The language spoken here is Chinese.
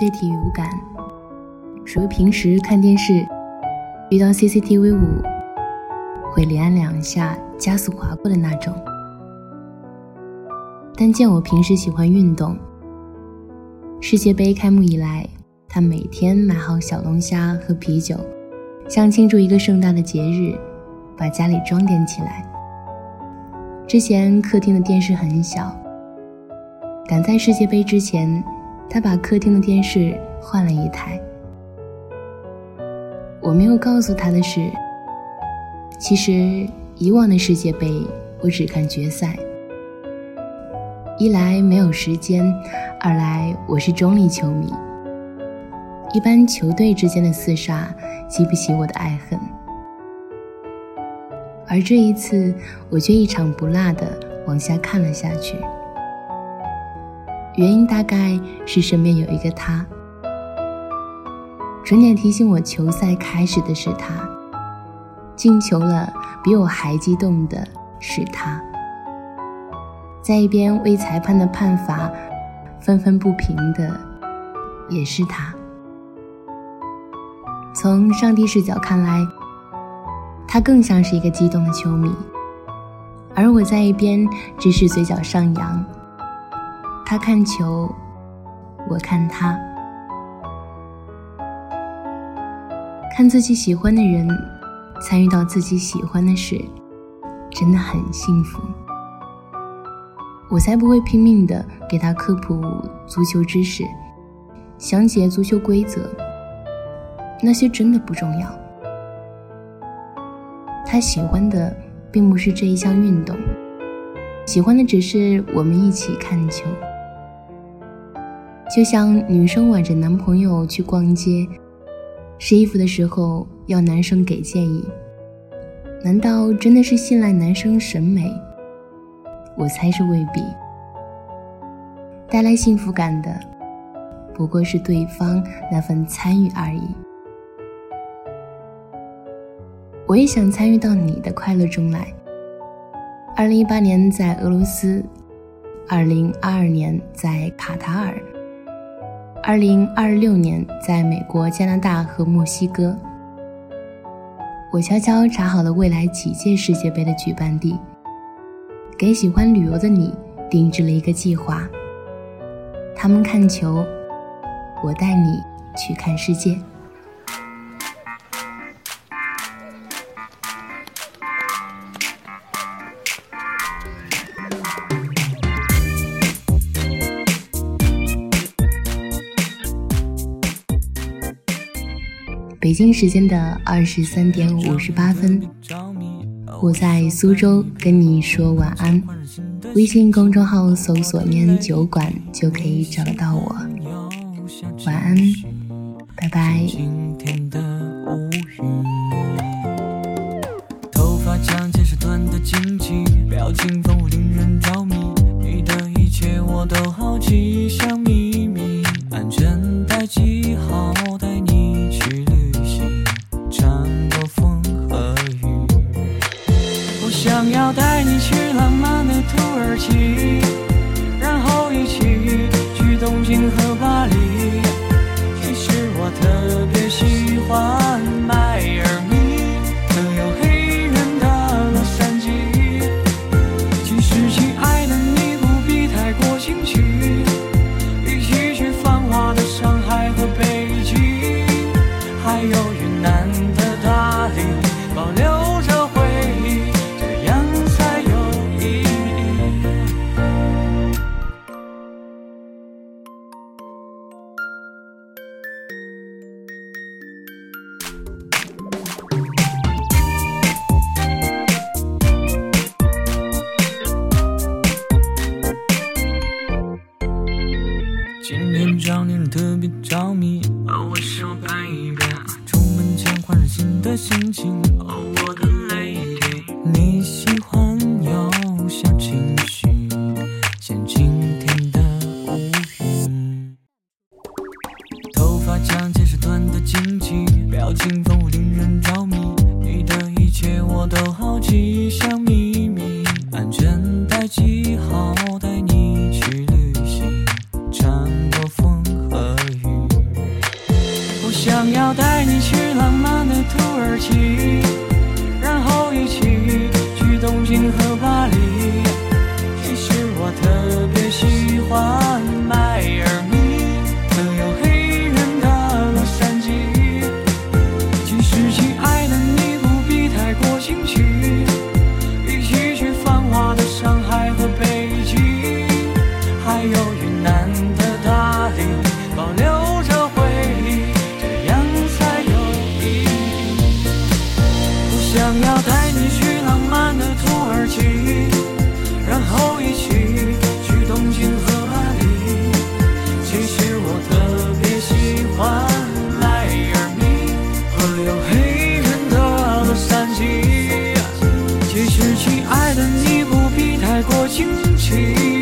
对体育无感，属于平时看电视遇到 CCTV 五会连按两下加速划过的那种。但见我平时喜欢运动，世界杯开幕以来，他每天买好小龙虾和啤酒，像庆祝一个盛大的节日，把家里装点起来。之前客厅的电视很小，赶在世界杯之前，他把客厅的电视换了一台。我没有告诉他的是，其实以往的世界杯我只看决赛。一来没有时间，二来我是中立球迷。一般球队之间的厮杀激不起我的爱恨，而这一次我却一场不落的往下看了下去。原因大概是身边有一个他，准点提醒我球赛开始的是他，进球了比我还激动的是他。在一边为裁判的判罚愤愤不平的也是他。从上帝视角看来，他更像是一个激动的球迷，而我在一边只是嘴角上扬。他看球，我看他，看自己喜欢的人参与到自己喜欢的事，真的很幸福。我才不会拼命的给他科普足球知识，详解足球规则，那些真的不重要。他喜欢的并不是这一项运动，喜欢的只是我们一起看球。就像女生挽着男朋友去逛街，试衣服的时候要男生给建议，难道真的是信赖男生审美？我猜是未必，带来幸福感的不过是对方那份参与而已。我也想参与到你的快乐中来。二零一八年在俄罗斯，二零二二年在卡塔尔，二零二六年在美国、加拿大和墨西哥。我悄悄查好了未来几届世界杯的举办地。给喜欢旅游的你定制了一个计划。他们看球，我带你去看世界。北京时间的二十三点五十八分。我在苏州跟你说晚安，微信公众号搜索“念酒馆”就可以找得到我。晚安，拜拜。头发长见识短的惊奇，表情丰富令人着迷，你的一切我都好奇，想要带你去特别着迷，哦我说拍一遍。出门前换上新的心情，哦，我的 lady。你喜欢有小情绪，像晴天的乌云。头发长见识短的惊奇，表情丰富令人着迷。你的一切我都好奇，像秘密，安全带系好，带太过惊奇。